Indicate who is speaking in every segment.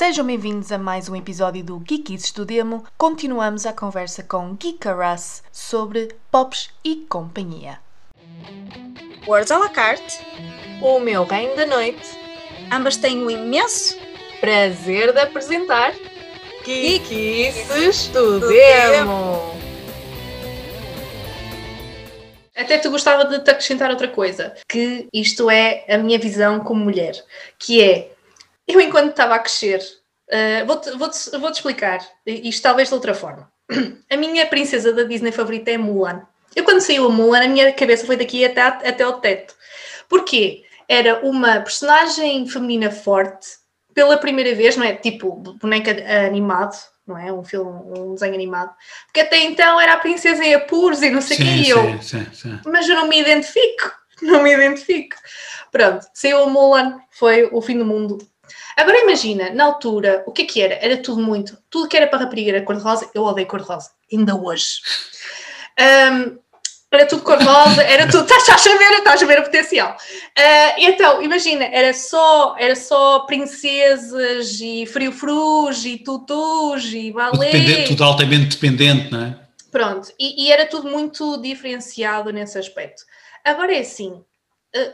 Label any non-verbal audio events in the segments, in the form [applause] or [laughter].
Speaker 1: Sejam bem-vindos a mais um episódio do Geekies Estudemo. Continuamos a conversa com Geekaras sobre pops e companhia.
Speaker 2: Words à la carte,
Speaker 1: O meu reino da noite,
Speaker 2: ambas têm um imenso
Speaker 1: prazer de apresentar Geekies
Speaker 2: Estudemo.
Speaker 1: Estudemo. Até tu gostava de te acrescentar outra coisa, que isto é a minha visão como mulher, que é, eu enquanto estava a crescer, uh, vou-te vou-te- vou-te explicar, isto talvez de outra forma. [clears throat] A minha princesa da Disney favorita é Mulan. Eu quando saiu a Mulan, a minha cabeça foi daqui até, até ao teto. Porquê? Era uma personagem feminina forte, pela primeira vez, não é? Tipo, boneca animado, não é? Um filme, um desenho animado. Porque até então era a princesa em apuros e não sei o quê, e eu,
Speaker 3: sim, sim, sim.
Speaker 1: mas eu não me identifico, [laughs] não me identifico. Pronto, saiu a Mulan, foi o fim do mundo. Agora imagina, na altura, o que é que era? Era tudo muito, tudo que era para rapariga era cor-de-rosa, eu odeio cor-de-rosa, ainda hoje. Ahm, era tudo cor-de-rosa, era tudo, estás a ver, estás a ver o potencial. Ah, então, imagina, era só, era só princesas e frio-frus e tutus e balé.
Speaker 3: dependente, tudo altamente dependente, não é?
Speaker 1: Pronto, e, e era tudo muito diferenciado nesse aspecto. Agora é assim,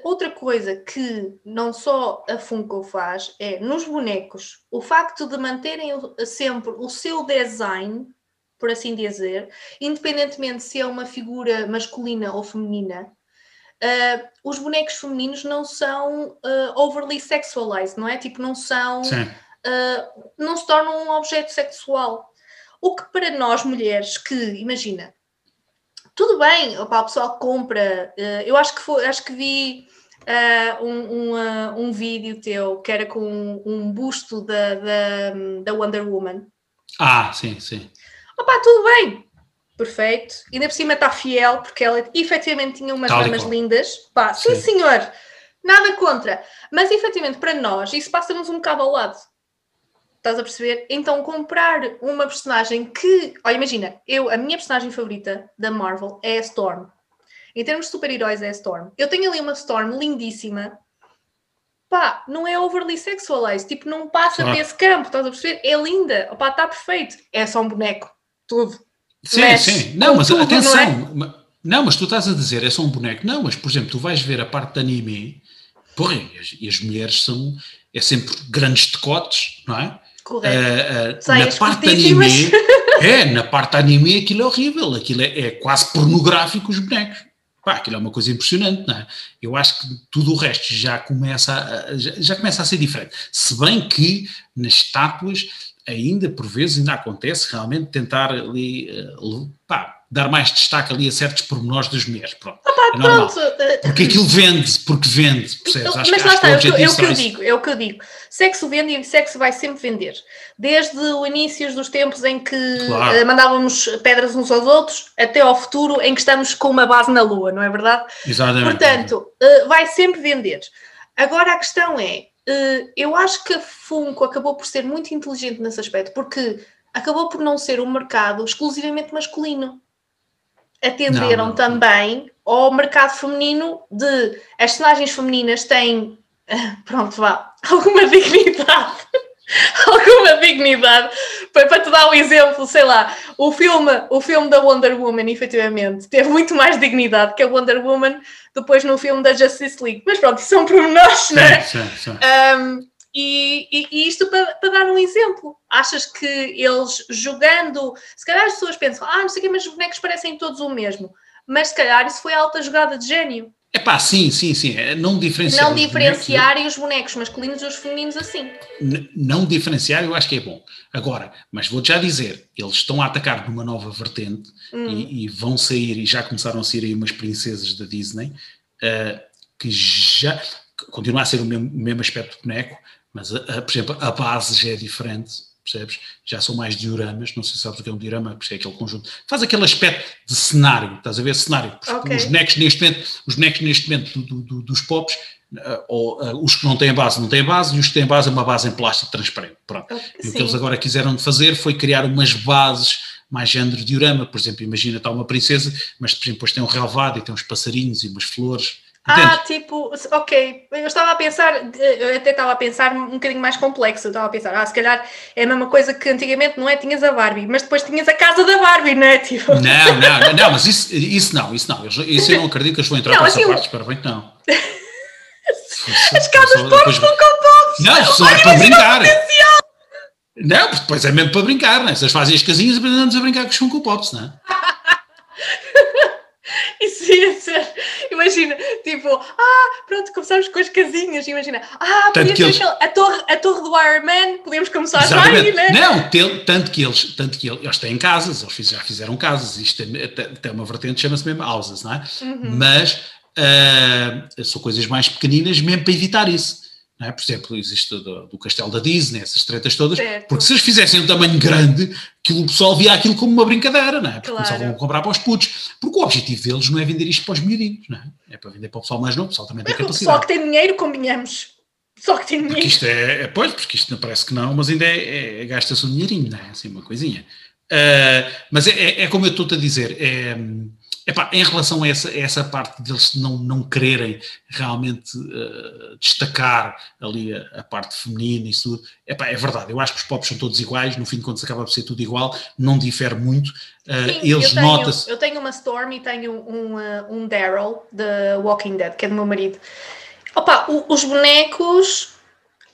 Speaker 1: outra coisa que não só a Funko faz é, nos bonecos, o facto de manterem sempre o seu design, por assim dizer, independentemente se é uma figura masculina ou feminina, eh, os bonecos femininos não são eh, overly sexualized, não é? Tipo, não são uh, não se tornam um objeto sexual. O que para nós mulheres que, imagina, tudo bem, opa, o pessoal compra, uh, eu acho que, foi, acho que vi uh, um, um, uh, um vídeo teu que era com um, um busto da, da, da Wonder Woman.
Speaker 3: Ah, sim, sim.
Speaker 1: Opa, tudo bem, perfeito. Ainda por cima está fiel, porque ela efetivamente tinha umas
Speaker 3: e qual.
Speaker 1: lindas. Pá, sim,
Speaker 3: Sim.
Speaker 1: senhor, nada contra. Mas efetivamente para nós isso passa-nos um bocado ao lado. Estás a perceber? Então comprar uma personagem que. Olha, imagina, eu, a minha personagem favorita da Marvel é a Storm. Em termos de super-heróis é a Storm. Eu tenho ali uma Storm lindíssima. Pá, não é overly sexualized. Tipo, não passa
Speaker 3: Claro.
Speaker 1: desse campo. Estás a perceber? É linda. Opá, está perfeito. É só um boneco. Tudo.
Speaker 3: Sim,
Speaker 1: Mexe
Speaker 3: sim. Não, mas
Speaker 1: tudo,
Speaker 3: atenção.
Speaker 1: não é?
Speaker 3: Não, mas tu estás a dizer, é só um boneco. Não, mas por exemplo, tu vais ver a parte de anime, porra, e as, e as mulheres são, é sempre grandes decotes, não é?
Speaker 1: Correto.
Speaker 3: Ah, ah, na
Speaker 1: Saias
Speaker 3: parte anime, é, na parte anime aquilo é horrível, aquilo é, é quase pornográfico os bonecos. Pá, aquilo é uma coisa impressionante, não é? Eu acho que tudo o resto já começa a, já, já começa a ser diferente. Se bem que nas estátuas ainda por vezes ainda acontece realmente tentar ali le- pá, dar mais destaque ali a certos pormenores das mulheres. Pronto, é normal.
Speaker 1: Pronto. eh,
Speaker 3: Porque aquilo vende, porque vende, percebes? Acho,
Speaker 1: mas
Speaker 3: que-
Speaker 1: lá
Speaker 3: que
Speaker 1: está, é o que,
Speaker 3: objetivo
Speaker 1: é o que eu
Speaker 3: isso.
Speaker 1: digo, é o que eu digo. Sexo vende e sexo vai sempre vender. Desde o início dos tempos em que
Speaker 3: Claro.
Speaker 1: eh, mandávamos pedras uns aos outros, até ao futuro em que estamos com uma base na Lua, não é verdade?
Speaker 3: Exatamente.
Speaker 1: Portanto, eh, vai sempre vender. Agora a questão é, eh, eu acho que a Funko acabou por ser muito inteligente nesse aspecto, porque acabou por não ser um mercado exclusivamente masculino. Atenderam
Speaker 3: Não, não.
Speaker 1: também ao mercado feminino de as personagens femininas têm, [laughs] pronto, vá, [laughs] alguma dignidade. [laughs] alguma dignidade. Para, para te dar um exemplo, sei lá, o filme, o filme da Wonder Woman, efetivamente, teve muito mais dignidade que a Wonder Woman depois no filme da Justice League. Mas pronto, são pormenores, não é?
Speaker 3: Sim, sim, sim.
Speaker 1: Um, e, e- e isto para, para dar um exemplo. Achas que eles jogando, se calhar as pessoas pensam, ah, não sei o quê, mas os bonecos parecem todos o mesmo. Mas se calhar isso foi alta jogada de gênio.
Speaker 3: É pá, sim, sim, sim. é Não diferenciar.
Speaker 1: não
Speaker 3: os
Speaker 1: diferenciarem os bonecos masculinos dos femininos assim.
Speaker 3: N- não diferenciar, eu acho que é bom. Agora, mas vou-te já dizer, eles estão a atacar numa nova vertente
Speaker 1: Hum.
Speaker 3: e, e vão sair, e já começaram a sair aí umas princesas da Disney, eh, que já que continua a ser o mesmo, o mesmo aspecto de boneco, mas, a- a- por exemplo, a base já é diferente, percebes? Já são mais dioramas, não sei se sabes o que é um diorama, porque é aquele conjunto. Faz aquele aspecto de cenário, estás a ver? Cenário. Porque
Speaker 1: Ok.
Speaker 3: Os bonecos neste momento, os bonecos neste momento do- do- dos pops, eh, ou eh, os que não têm base não têm base, e os que têm base é uma base em plástico transparente. Pronto. E o que eles
Speaker 1: Sim.
Speaker 3: agora quiseram fazer foi criar umas bases mais género diorama. Por exemplo, imagina está uma princesa, mas por exemplo, depois tem um relevado e tem uns passarinhos e umas flores
Speaker 1: Ah,
Speaker 3: Entendes?
Speaker 1: tipo, ok. Eu estava a pensar, eu até estava a pensar um bocadinho mais complexo. Eu estava a pensar, ah, se calhar é a mesma coisa que antigamente não é? Tinhas a Barbie, mas depois tinhas a casa da Barbie, não é? [laughs] Tipo,
Speaker 3: Não, não, não, mas isso, isso não, isso não. Isso eu não acredito que eles vão entrar
Speaker 1: Não,
Speaker 3: para essa
Speaker 1: assim,
Speaker 3: parte, espero bem que não. [laughs]
Speaker 1: as casas de porcos com Pops!
Speaker 3: Não, só é para brincar. Não, porque depois é mesmo para brincar, não é? Vocês fazem as casinhas e andamos a brincar com os Funko Pops, não é? [laughs]
Speaker 1: Isso [laughs] ia ser, imagina, tipo, ah, pronto, começamos com as casinhas, imagina, ah,
Speaker 3: Tanto
Speaker 1: podia
Speaker 3: eles-
Speaker 1: a, torre, a torre do Iron Man, podíamos começar já aí, né?
Speaker 3: Não, tanto que eles, tanto que eles, eles têm casas, eles já fizeram casas, isto tem, até- tem uma vertente, chama-se mesmo houses, não é?
Speaker 1: Uhum.
Speaker 3: Mas ah, são coisas mais pequeninas mesmo para evitar isso. É? Por exemplo, existe do, do castelo da Disney, essas tretas todas,
Speaker 1: Certo.
Speaker 3: porque se eles fizessem um tamanho grande, aquilo, o pessoal via aquilo como uma brincadeira, não é? Porque
Speaker 1: Claro.
Speaker 3: começavam a comprar para os putos. Porque o objetivo deles não é vender isto para os miudinhos, não é? É para vender para o pessoal mais novo, o pessoal também tem
Speaker 1: Só
Speaker 3: capacidade.
Speaker 1: que tem dinheiro, combinamos. Só que tem
Speaker 3: Porque
Speaker 1: dinheiro.
Speaker 3: isto é, é pois, porque isto não parece que não, mas ainda é, é- gasta-se um dinheirinho, não é? Assim, uma coisinha. Ah, mas é, é- é como eu estou-te a dizer, é, epá, em relação a essa, a essa parte deles não, não quererem realmente ah, destacar ali a, a parte feminina e isso tudo, epá, é verdade, eu acho que os pops são todos iguais, no fim de contas acaba por ser tudo igual, não difere muito, Ah,
Speaker 1: Sim,
Speaker 3: eles
Speaker 1: eu tenho,
Speaker 3: notam-se...
Speaker 1: Eu tenho uma Storm e tenho um, uh, um Daryl de Walking Dead, que é do meu marido. Opa, o- os bonecos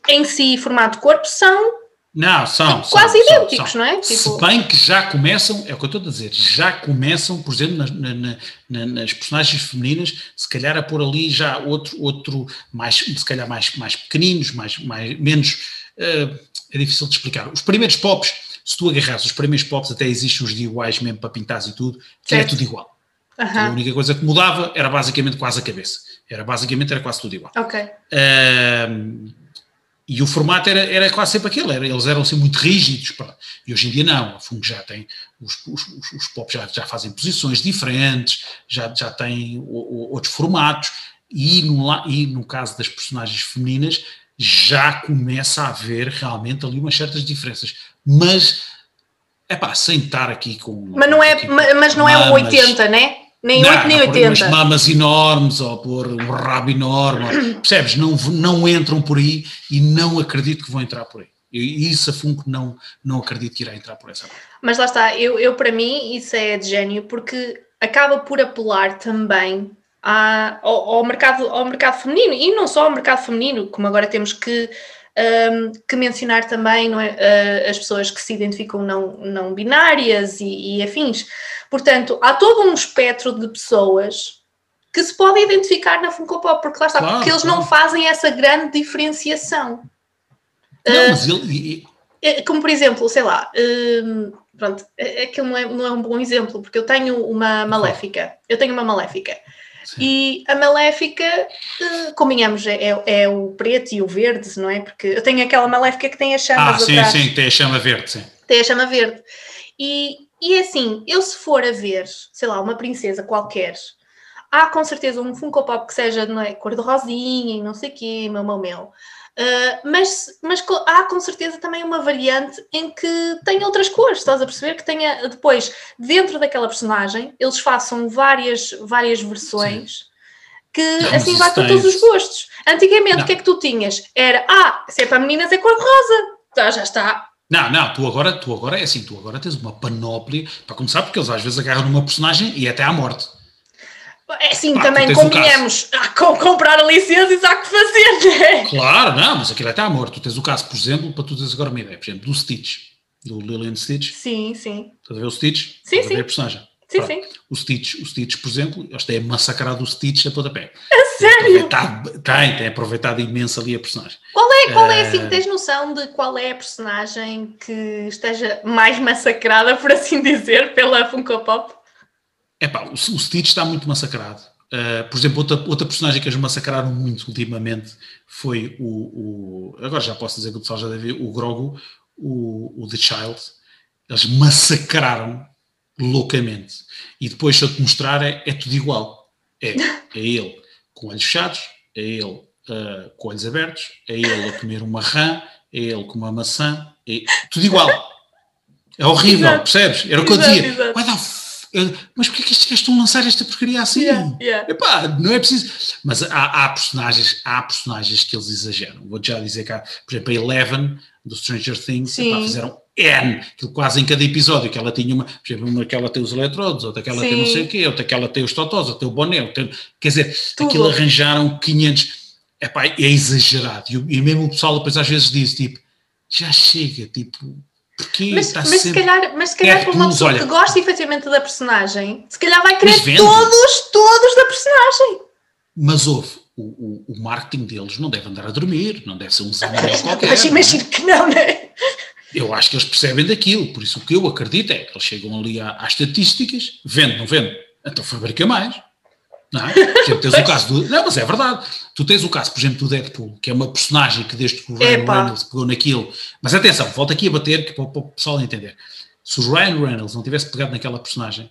Speaker 1: em si, formato corpo, são
Speaker 3: Não, são.
Speaker 1: quase
Speaker 3: são,
Speaker 1: idênticos,
Speaker 3: são.
Speaker 1: não é?
Speaker 3: Se
Speaker 1: Tipo-
Speaker 3: bem que já começam, é o que eu estou a dizer, já começam, por exemplo, nas, na- na- na- nas personagens femininas, se calhar a pôr ali já outro, outro mais, se calhar mais, mais pequeninos, mais, mais, menos. eh, é difícil de explicar. Os primeiros pops, se tu agarras os primeiros pops, até existem os DIYs mesmo para pintares e tudo, que é tudo igual. A
Speaker 1: Aham,
Speaker 3: única coisa que mudava era basicamente quase a cabeça. Era basicamente era quase tudo igual.
Speaker 1: Ok.
Speaker 3: Ahm, e o formato era, era quase sempre aquele, era, eles eram assim muito rígidos. pá. E hoje em dia não, a Funko já tem, os, os, os, pops já, já fazem posições diferentes, já, já têm outros formatos, e no, e no caso das personagens femininas já começa a haver realmente ali umas certas diferenças. Mas, é pá, sem estar aqui com.
Speaker 1: Mas não é,
Speaker 3: aqui
Speaker 1: ma- mas não é um
Speaker 3: mamas.
Speaker 1: 80, né? Nem
Speaker 3: Não,
Speaker 1: 8 nem
Speaker 3: não pôr umas
Speaker 1: 80.
Speaker 3: mamas enormes ou pôr um rabo enorme, [clears throat] percebes? Não, não entram por aí e não acredito que vão entrar por aí. E isso a Funko não, não acredito que irá entrar por essa parte.
Speaker 1: Mas lá está, eu, eu para mim isso é de gênio porque acaba por apelar também à- ao, ao mercado, ao mercado feminino e não só ao mercado feminino, como agora temos que, hum, que mencionar também não é, ah, as pessoas que se identificam não, não binárias e, e afins. Portanto, há todo um espectro de pessoas que se podem identificar na Funko Pop, porque lá está,
Speaker 3: Claro,
Speaker 1: porque eles não
Speaker 3: claro.
Speaker 1: fazem essa grande diferenciação.
Speaker 3: Não, mas ele.
Speaker 1: É, Como por exemplo, sei lá, hum, pronto, é, é que não é, não é um bom exemplo, porque eu tenho uma maléfica, eu tenho uma maléfica,
Speaker 3: Sim.
Speaker 1: e a maléfica, eh, combinamos, é, é- o preto e o verde, não é? Porque eu tenho aquela maléfica que tem as
Speaker 3: Ah,
Speaker 1: chamas
Speaker 3: sim,
Speaker 1: atrás,
Speaker 3: sim, tem a chama verde, sim.
Speaker 1: tem a chama verde. E, e assim, eu se for a ver, sei lá, uma princesa qualquer, há com certeza um Funko Pop que seja não é, cor de rosinha e não sei o quê, meu, meu, meu. Ah, mas, mas há com certeza também uma variante em que tem outras cores, estás a perceber? Que tenha depois, dentro daquela personagem, eles façam várias, várias versões que
Speaker 3: Não,
Speaker 1: assim vai para todos os gostos. Antigamente,
Speaker 3: Não.
Speaker 1: o que é que tu tinhas? Era, ah, se é para meninas é cor rosa. Tá, já está.
Speaker 3: Não, não, tu agora, tu agora é assim, tu agora tens uma panóplia, para começar, porque eles às vezes agarram numa personagem e até à morte.
Speaker 1: É assim, também
Speaker 3: tens um
Speaker 1: combinamos. Há que comprar a licença há que fazer, né?
Speaker 3: Claro, não, mas aquilo é até à morte. Tu tens o caso, por exemplo, para tu teres agora uma ideia, por exemplo, do Stitch, do Lillian Stitch.
Speaker 1: Sim, sim.
Speaker 3: Estás a ver o Stitch?
Speaker 1: Sim,
Speaker 3: Estás a ver
Speaker 1: sim.
Speaker 3: a personagem?
Speaker 1: Sim,
Speaker 3: Pronto.
Speaker 1: sim.
Speaker 3: O Stitch, o Stitch, por exemplo, eles têm massacrado o Stitch a pontapé.
Speaker 1: A sério?
Speaker 3: Tem, tem aproveitado imenso ali a personagem.
Speaker 1: Qual é, qual é
Speaker 3: Eh,
Speaker 1: assim, tens noção de qual é a personagem que esteja mais massacrada, por assim [laughs] dizer, pela Funko Pop?
Speaker 3: Epá, o, o Stitch está muito massacrado. Uh, por exemplo, outra, outra personagem que eles massacraram muito ultimamente foi o, o- Agora já posso dizer que o pessoal já deve ver, o Grogu, o, o The Child. Eles massacraram loucamente. E depois, se eu te mostrar, é, é tudo igual. É, é ele com olhos fechados, é ele uh, com olhos abertos, é ele a comer uma rã, é ele com uma maçã, é tudo igual. É horrível,
Speaker 1: Exato.
Speaker 3: percebes? Era o que eu dizia.
Speaker 1: exato.
Speaker 3: What the mas porquê que estes gajos estão a lançar esta porcaria assim?
Speaker 1: Yeah, yeah.
Speaker 3: Epá, não é preciso. Mas há, há personagens, há personagens que eles exageram. Vou já dizer há, por exemplo, a Eleven do Stranger Things,
Speaker 1: Sim.
Speaker 3: epá, fizeram N, aquilo quase em cada episódio, que ela tinha uma, por exemplo, uma que ela tem os eletrodos, outra que ela tem não
Speaker 1: Sim.
Speaker 3: sei o quê, outra que ela tem os totós, outra tem o boné, outra, quer dizer,
Speaker 1: Tudo.
Speaker 3: aquilo arranjaram 500, epá, é exagerado. E, e mesmo o pessoal depois às vezes diz, tipo, já chega, tipo, porquê
Speaker 1: Mas,
Speaker 3: está
Speaker 1: mas se calhar, mas se calhar
Speaker 3: É,
Speaker 1: para uma pessoa
Speaker 3: olha.
Speaker 1: que gosta efetivamente da personagem, se calhar vai querer todos, todos da personagem.
Speaker 3: Mas houve, o, o, o marketing deles não deve andar a dormir, não deve ser um zanarel [laughs] qualquer.
Speaker 1: Mas
Speaker 3: não é?
Speaker 1: imagino que não, né?
Speaker 3: Eu acho que eles percebem daquilo, por isso o que eu acredito é que eles chegam ali à- às estatísticas, vende, não vende, então fabrica mais. Não é? Por exemplo, tens o [laughs] caso do. Não, mas é verdade. Tu tens o caso, por exemplo, do Deadpool, que é uma personagem que desde que o Ryan
Speaker 1: Epá.
Speaker 3: Reynolds pegou naquilo. Mas atenção, volta aqui a bater, que para, para o pessoal entender. Se o Ryan Reynolds não tivesse pegado naquela personagem,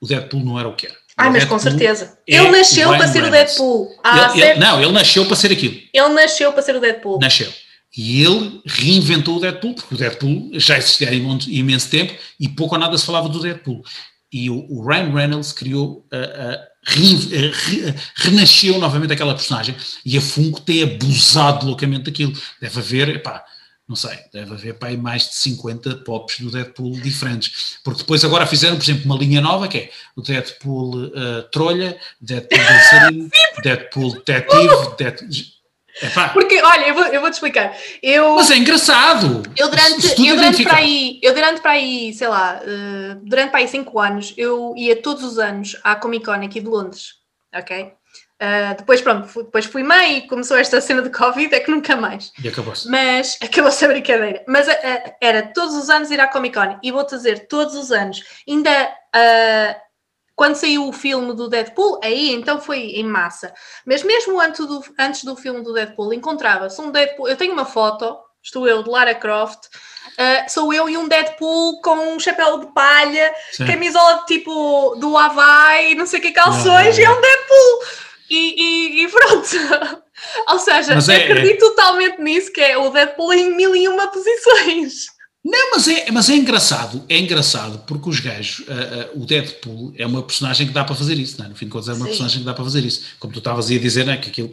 Speaker 3: o Deadpool não era o que era.
Speaker 1: Ai,
Speaker 3: O
Speaker 1: mas com certeza.
Speaker 3: é
Speaker 1: Ele nasceu para ser o
Speaker 3: Reynolds.
Speaker 1: Deadpool. Ah,
Speaker 3: Ele- ele- não, ele nasceu para ser aquilo.
Speaker 1: Ele nasceu para ser o Deadpool.
Speaker 3: Nasceu. E ele reinventou o Deadpool, porque o Deadpool já existia há imen- imenso tempo e pouco ou nada se falava do Deadpool. E o, o Ryan Reynolds criou, a- a- rein- a- re- a- renasceu novamente aquela personagem e a Funko tem abusado loucamente daquilo. Deve haver, epá, não sei, deve haver pá, mais de 50 pops do Deadpool diferentes. Porque depois agora fizeram, por exemplo, uma linha nova que é o Deadpool eh, Trolha, Deadpool Dançarino, [laughs] Deadpool Detetive, Deadpool... Epá,
Speaker 1: Porque, olha, eu vou, eu vou te explicar. Eu,
Speaker 3: mas é engraçado.
Speaker 1: eu durante, eu durante para aí, eu durante para aí, sei lá, eh, durante para aí 5 anos, eu ia todos os anos à Comic Con aqui de Londres, ok? Eh, depois, pronto, fui- depois fui mãe e começou esta cena de Covid, é que nunca mais.
Speaker 3: E acabou-se.
Speaker 1: Mas [laughs] acabou-se a brincadeira. Mas ah, era todos os anos ir à Comic Con. E vou-te dizer, todos os anos. Ainda quando saiu o filme do Deadpool, aí então foi em massa. Mas mesmo antes do, antes do filme do Deadpool, encontrava-se um Deadpool. Eu tenho uma foto, estou eu de Lara Croft. ah, sou eu e um Deadpool com um chapéu de palha,
Speaker 3: Sim.
Speaker 1: camisola de tipo do Havaí, não sei o que, calções,
Speaker 3: Ah.
Speaker 1: e é um Deadpool. E, e- e pronto. [laughs] Ou seja,
Speaker 3: Mas é-
Speaker 1: acredito totalmente nisso, que é o Deadpool em mil e uma posições.
Speaker 3: Não, mas é, mas é engraçado, é engraçado porque os gajos, ah, ah, o Deadpool é uma personagem que dá para fazer isso, não é? no fim de contas é uma
Speaker 1: Sim.
Speaker 3: personagem que dá para fazer isso, como tu estavas aí a dizer, não é? que aquilo...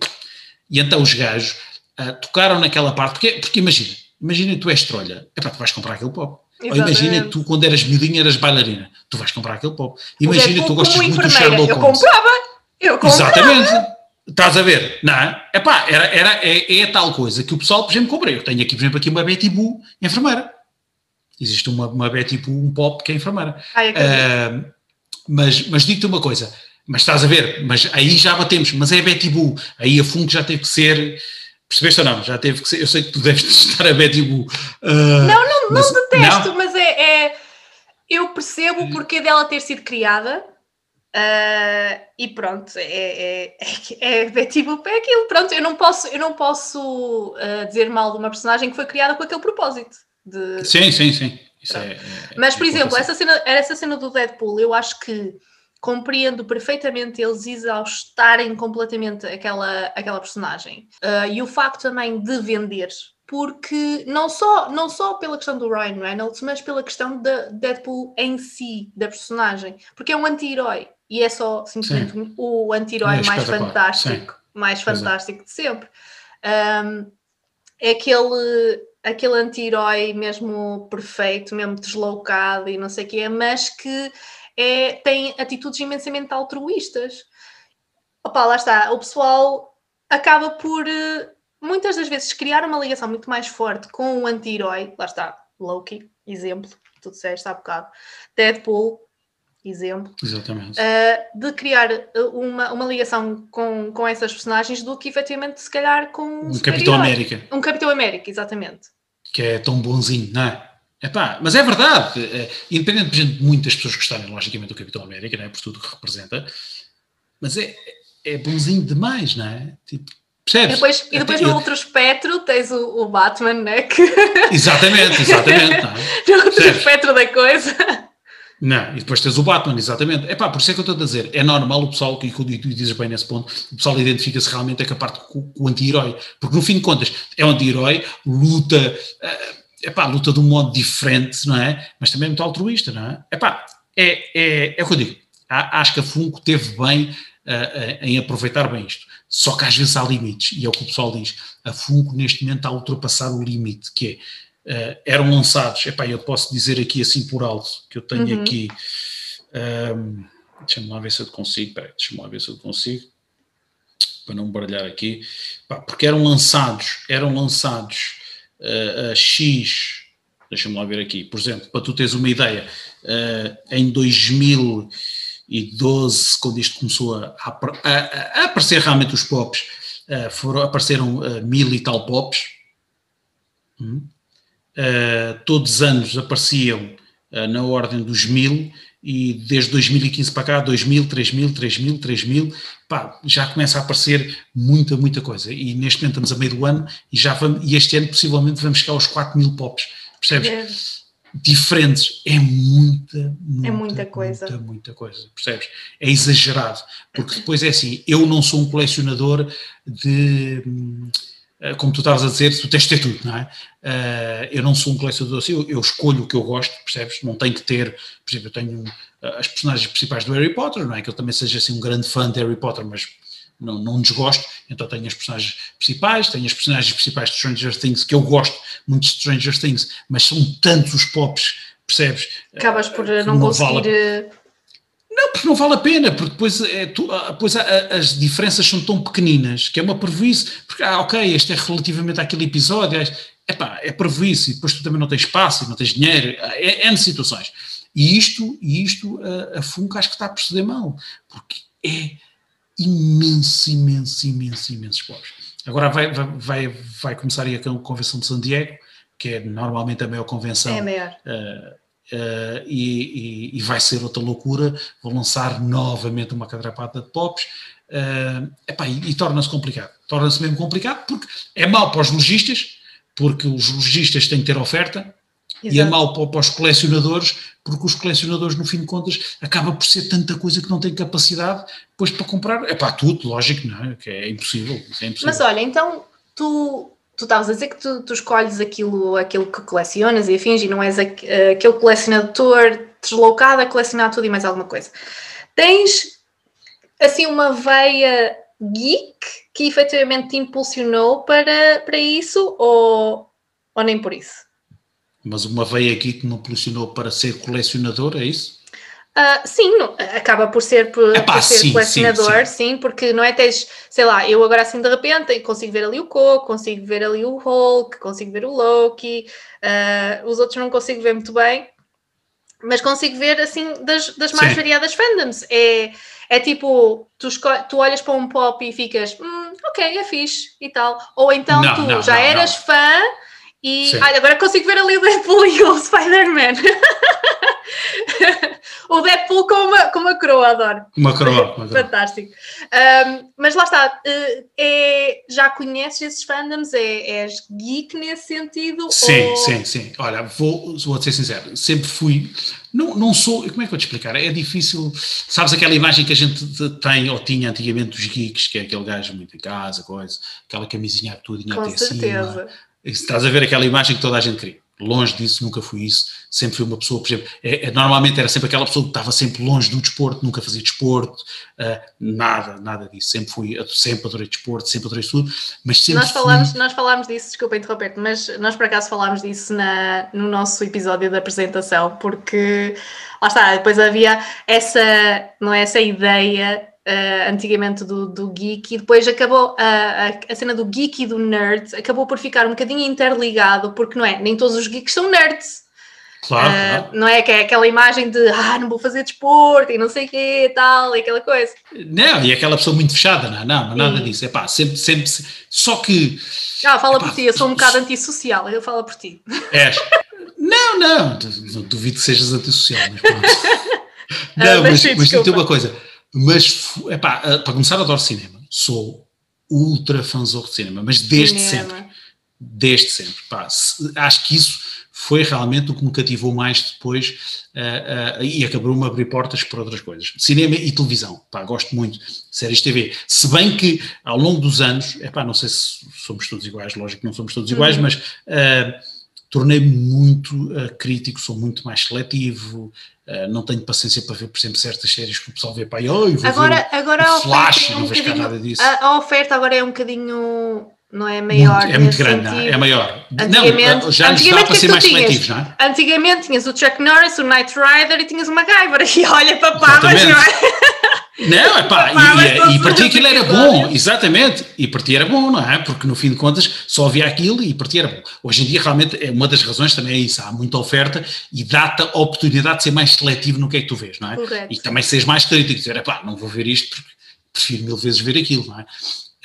Speaker 3: E então os gajos ah, tocaram naquela parte, porque, porque imagina, imagina tu és trolha, epá, tu vais comprar aquele pop. Ou imagina
Speaker 1: Exatamente.
Speaker 3: tu quando eras miudinha eras bailarina, tu vais comprar aquele pop. Imagina
Speaker 1: Deadpool
Speaker 3: tu gostas muito do. Sherlock
Speaker 1: Eu
Speaker 3: Holmes.
Speaker 1: comprava, eu comprava.
Speaker 3: Exatamente. Estás a ver? Não é? Epá, era, era, é, é a tal coisa que o pessoal, por exemplo, comprei. Eu tenho aqui, por exemplo, aqui uma Betty Boo enfermeira. Existe uma, uma Betty Boo, um pop que é enfermeira.
Speaker 1: Ai.
Speaker 3: Ah, mas mas digo-te uma coisa, mas estás a ver, mas aí já batemos, mas é a Betty Boo, aí a Funko já teve que ser, percebeste ou não? Já teve que ser, eu sei que tu deves testar a Betty Boo. Ah,
Speaker 1: não, não,
Speaker 3: mas-
Speaker 1: não detesto,
Speaker 3: não?
Speaker 1: mas é, é- Eu percebo o porquê dela ter sido criada. ah, e pronto, é, é, é, é Betty Boop, é aquilo. Pronto, eu não posso, eu não posso ah, dizer mal de uma personagem que foi criada com aquele propósito. De,
Speaker 3: Sim, sim, sim. Isso é- é-
Speaker 1: Mas, por
Speaker 3: é
Speaker 1: exemplo, essa cena, essa cena do Deadpool, eu acho que compreendo perfeitamente eles exaustarem completamente aquela, aquela personagem. Ah, e o facto também de vender, porque não só, não só pela questão do Ryan Reynolds, mas pela questão da Deadpool em si, da personagem. Porque é um anti-herói. E é só simplesmente o anti-herói
Speaker 3: É
Speaker 1: mais fantástico, mais
Speaker 3: é.
Speaker 1: fantástico de sempre. Um, é aquele, aquele anti-herói mesmo perfeito, mesmo deslocado e não sei o quê, mas que é, tem atitudes imensamente altruístas. Opa, lá está, o pessoal acaba por eh, muitas das vezes criar uma ligação muito mais forte com o anti-herói, lá está, Loki, exemplo, que tu disseste há bocado, Deadpool, exemplo, uh, de criar uh, uma, uma ligação com, com essas personagens do que efetivamente se calhar com um,
Speaker 3: um Capitão. América.
Speaker 1: Um Capitão América, exatamente.
Speaker 3: que é tão bonzinho, não é? Epá, mas é verdade, é, independentemente de muitas pessoas gostarem, logicamente, do Capitão América, não é? por tudo que representa, mas é, é bonzinho demais, não é? Tipo,
Speaker 1: E
Speaker 3: percebes?
Speaker 1: depois, e depois
Speaker 3: Eu-
Speaker 1: no outro espectro tens o, o Batman, né? Que,
Speaker 3: Exatamente, exatamente. Não, é? [laughs]
Speaker 1: no outro
Speaker 3: Percebes?
Speaker 1: espectro da coisa.
Speaker 3: Não, e depois tens o Batman, exatamente. Epá, por isso é que eu estou a dizer, é normal o pessoal, e tu dizes bem nesse ponto, o pessoal identifica-se realmente é com a parte com, o anti-herói, porque no fim de contas é um anti-herói, luta, eh, epá, luta de um modo diferente, não é? Mas também é muito altruísta, não é? Epá, é, é, é o que eu digo. Acho que a Funko teve bem uh, em aproveitar bem isto. Só que às vezes há limites, e é o que o pessoal diz. A Funko neste momento está a ultrapassar o limite, que é, uh, eram lançados, epá, eu posso dizer aqui assim por alto, que eu tenho uhum. aqui, um, deixa-me lá ver se eu consigo, peraí, deixa-me lá ver se eu consigo, para não baralhar aqui, Pá, porque eram lançados, eram lançados uh, uh, X, deixa-me lá ver aqui, por exemplo, para tu teres uma ideia, uh, em 2012, quando isto começou a, a, a aparecer realmente os pops, foram, apareceram mil e tal pops, hum? Todos os anos apareciam na ordem dos mil, e desde 2015 para cá, 2000, 3000, 3000, 3000, pá, já começa a aparecer muita, muita coisa. E neste momento estamos a meio do ano e já vamos, e este ano possivelmente vamos chegar aos 4000 pops, percebes? É. Diferentes, é muita, muita,
Speaker 1: é muita coisa.
Speaker 3: Muita, muita coisa, percebes? É exagerado, porque depois é assim, eu não sou um colecionador de eh, como tu estavas a dizer, tu tens de ter tudo, não é? Uh, eu não sou um colecionador assim, eu, eu, escolho o que eu gosto, percebes? Não tenho que ter, por exemplo, eu tenho uh, as personagens principais do Harry Potter, não é que eu também seja assim um grande fã de Harry Potter, mas não, não desgosto, então tenho as personagens principais, tenho as personagens principais de Stranger Things, que eu gosto muito de Stranger Things, mas são tantos os pops, percebes?
Speaker 1: Acabas por uh, não conseguir... Vale
Speaker 3: não, porque não vale a pena, porque depois, é, tu, ah, depois as diferenças são tão pequeninas que é uma prejuízo, porque, ah, ok, este é relativamente àquele episódio, é, epá, é prejuízo, e depois tu também não tens espaço, não tens dinheiro, é, é situações. E isto, e isto a, a Funko acho que está a proceder mal, porque é imenso, imenso, imenso, imenso pobres. Agora vai, vai, vai começar aí a convenção de San Diego, que é normalmente a maior convenção.
Speaker 1: É a maior.
Speaker 3: Uh, Uh, e, e, e, vai ser outra loucura. Vou lançar novamente uma cadrapata de pops. Uh, epá, e, e torna-se complicado. Torna-se mesmo complicado porque é mau para os lojistas, porque os lojistas têm que ter oferta, Exato. e é mau para, para, os colecionadores, porque os colecionadores, no fim de contas, acaba por ser tanta coisa que não têm capacidade depois para comprar. É para tudo, lógico, não é? Que é impossível, é impossível.
Speaker 1: Mas olha, então tu tu estavas a dizer que tu, tu, escolhes aquilo, aquilo que colecionas e afins e não és aquele colecionador deslocado a colecionar tudo e mais alguma coisa. Tens assim uma veia geek que efetivamente te impulsionou para, para isso ou, ou nem por isso?
Speaker 3: Mas uma veia geek me impulsionou para ser colecionador, é isso?
Speaker 1: Uh, sim, não, acaba por ser, por, Epá, por ser sim, colecionador, sim, sim. sim, porque não é tens, sei lá, eu agora assim de repente consigo ver ali o Coco, consigo ver ali o Hulk, consigo ver o Loki, uh, os outros não consigo ver muito bem, mas consigo ver assim das, das mais variadas fandoms. É, é tipo, tu, tu olhas para um pop e ficas, hum, ok, é fixe e tal. Ou então não, tu não, já eras fã e olha, agora consigo ver ali o Deadpool e o Spider-Man. [laughs] o Deadpool com uma, com uma coroa, adoro.
Speaker 3: Uma coroa. Uma
Speaker 1: coroa. Fantástico. Um, mas lá está, eh, é, já conheces esses fandoms? É, és geek nesse sentido?
Speaker 3: Sim, ou... sim, sim. Olha, vou, vou ser sincero, sempre fui. Não, não sou. Como é que vou te explicar? É difícil. Sabes aquela imagem que a gente tem ou tinha antigamente dos geeks, que é aquele gajo muito em casa, coisa, aquela camisinha toda até certeza. acima Estás a ver aquela imagem que toda a gente queria. Longe disso, nunca fui isso. Sempre fui uma pessoa, por exemplo, é, é, normalmente era sempre aquela pessoa que estava sempre longe do desporto, nunca fazia desporto, uh, nada, nada disso. Sempre fui, sempre adorei desporto, sempre adorei tudo, mas sempre
Speaker 1: nós falámos, fui... nós falámos disso, desculpa interromper-te, mas nós por acaso falámos disso na, no nosso episódio da apresentação, porque lá está, depois havia essa, não é, essa ideia uh, antigamente do, do geek e depois acabou a, a, a, cena do geek e do nerd acabou por ficar um bocadinho interligado, porque não é, nem todos os geeks são nerds.
Speaker 3: Claro, uh, claro.
Speaker 1: Não é que é aquela imagem de ah, não vou fazer desporto e não sei o quê tal, e aquela coisa.
Speaker 3: Não, e aquela pessoa muito fechada, não, não, nada Sim. disso. É pá, sempre, sempre. Só que.
Speaker 1: Ah, fala epá, por ti, eu sou um bocado antissocial, eu falo por ti.
Speaker 3: És. Não, não, duvido que sejas antissocial, mas pronto. [laughs] Não, uh, mas, mas, mas tem uma coisa mas, epá, eh, para começar, adoro cinema. Sou ultra fãzor de cinema, mas desde cinema. sempre. Desde sempre. Pá, acho que isso foi realmente o que me cativou mais depois uh, uh, e acabou-me a abrir portas para outras coisas. Cinema e televisão, pá, gosto muito de séries TV. Se bem que ao longo dos anos, epá, não sei se somos todos iguais, lógico que não somos todos iguais, uhum. mas uh, tornei-me muito uh, crítico, sou muito mais seletivo, uh, não tenho paciência para ver, por exemplo, certas séries que o pessoal vê para aí, oh, vou
Speaker 1: agora,
Speaker 3: ver
Speaker 1: agora a
Speaker 3: Flash,
Speaker 1: é um
Speaker 3: não vejo cá nada disso.
Speaker 1: A, a oferta agora é um bocadinho, não é maior.
Speaker 3: Muito- é muito grande, não é? é maior.
Speaker 1: Antigamente-
Speaker 3: não, já
Speaker 1: antigamente
Speaker 3: para
Speaker 1: é
Speaker 3: ser mais
Speaker 1: tinhas?
Speaker 3: seletivos, não é?
Speaker 1: Antigamente tinhas o Chuck Norris, o Knight Rider e tinhas o MacGyver. [laughs] E olha, papá, mas não é?
Speaker 3: Não, epá,
Speaker 1: Pá, [laughs] mas
Speaker 3: e,
Speaker 1: todos
Speaker 3: e, e para ti aquilo era bom, exatamente, e para ti era bom, não é? Porque no fim de contas só havia aquilo e para ti era bom. Hoje em dia realmente é uma das razões também é isso, há muita oferta e dá-te a oportunidade de ser mais seletivo no que é que tu vês, não é?
Speaker 1: Correto.
Speaker 3: E também seres mais crítico, dizer, epá, não vou ver isto porque prefiro mil vezes ver aquilo, não é?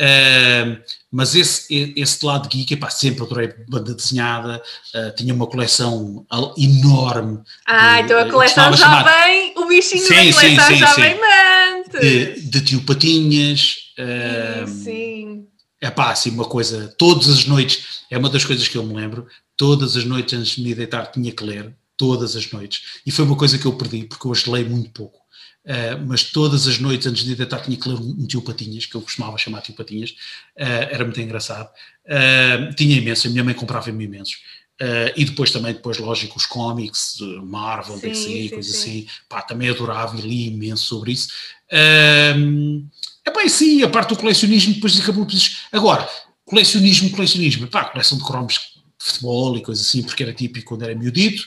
Speaker 3: Ah, mas esse, esse lado geek, epá, sempre adorei banda desenhada, ah, tinha uma coleção enorme
Speaker 1: Ah,
Speaker 3: de-
Speaker 1: então a
Speaker 3: eu
Speaker 1: coleção já
Speaker 3: chamar-
Speaker 1: vem, o bichinho
Speaker 3: Sim,
Speaker 1: da
Speaker 3: sim,
Speaker 1: coleção
Speaker 3: sim,
Speaker 1: já
Speaker 3: sim.
Speaker 1: vem antes.
Speaker 3: De, de tio Patinhas. ah,
Speaker 1: Sim, sim.
Speaker 3: É pá, assim, uma coisa, todas as noites, é uma das coisas que eu me lembro, todas as noites antes de me deitar tinha que ler, todas as noites, e foi uma coisa que eu perdi, porque hoje leio muito pouco, Ah, mas todas as noites antes de me deitar tinha que ler um, um tio Patinhas, que eu costumava chamar tio Patinhas, Ah, era muito engraçado, Ah, tinha imenso, a minha mãe comprava-me imensos, Ah, e depois também, depois lógico, os cómics, Marvel,
Speaker 1: Sim,
Speaker 3: DC,
Speaker 1: sim,
Speaker 3: coisas
Speaker 1: sim.
Speaker 3: assim, pá, também adorava e li imenso sobre isso. É pá, e sim, a parte do colecionismo depois acabou por. Agora, colecionismo, colecionismo, pá, coleção de cromos de futebol e coisas assim, porque era típico quando era miudito,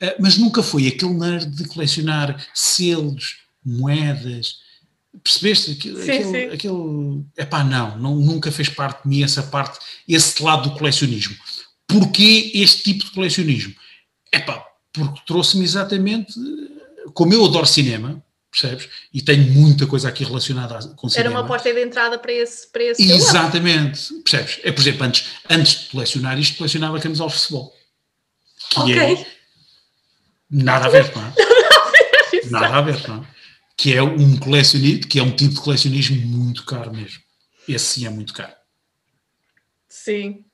Speaker 3: eh, mas nunca foi aquele nerd de colecionar selos, moedas, percebeste? Aquilo,
Speaker 1: Sim,
Speaker 3: aquele,
Speaker 1: sim.
Speaker 3: epá, não, não, nunca fez parte de mim essa parte, esse lado do colecionismo. Porquê este tipo de colecionismo? Epá, porque trouxe-me exatamente, como eu adoro cinema, percebes? E tenho muita coisa aqui relacionada com cinema.
Speaker 1: Era uma porta de entrada para esse, para esse.
Speaker 3: Exatamente, percebes? É, por exemplo, antes, antes de colecionar isto, colecionava camisolas de futebol. Que
Speaker 1: Ok.
Speaker 3: é nada a ver, não é? [laughs] Nada a ver, não é? Que é um colecionismo, que é um tipo de colecionismo muito caro mesmo. Esse sim é muito caro.
Speaker 1: Sim.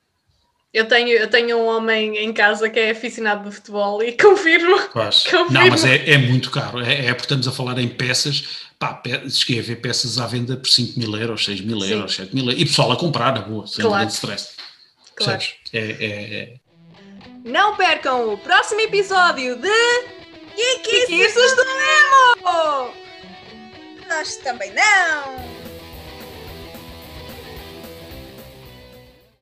Speaker 1: Eu tenho, eu tenho um homem em casa que é aficionado de futebol e [laughs] confirmo.
Speaker 3: Quase.
Speaker 1: Confirmo.
Speaker 3: Não, mas é, é muito caro. É, é porque estamos a falar em peças. Pá, pe cheguei a ver peças à venda por 5 mil euros, 6 mil
Speaker 1: Sim.
Speaker 3: euros, 7 mil euros. E pessoal a comprar, na boa, sem
Speaker 1: Claro.
Speaker 3: grande stress.
Speaker 1: Claro.
Speaker 3: É, é, é.
Speaker 1: Não percam o próximo episódio de Geekices do Nemo!
Speaker 2: Nós também não!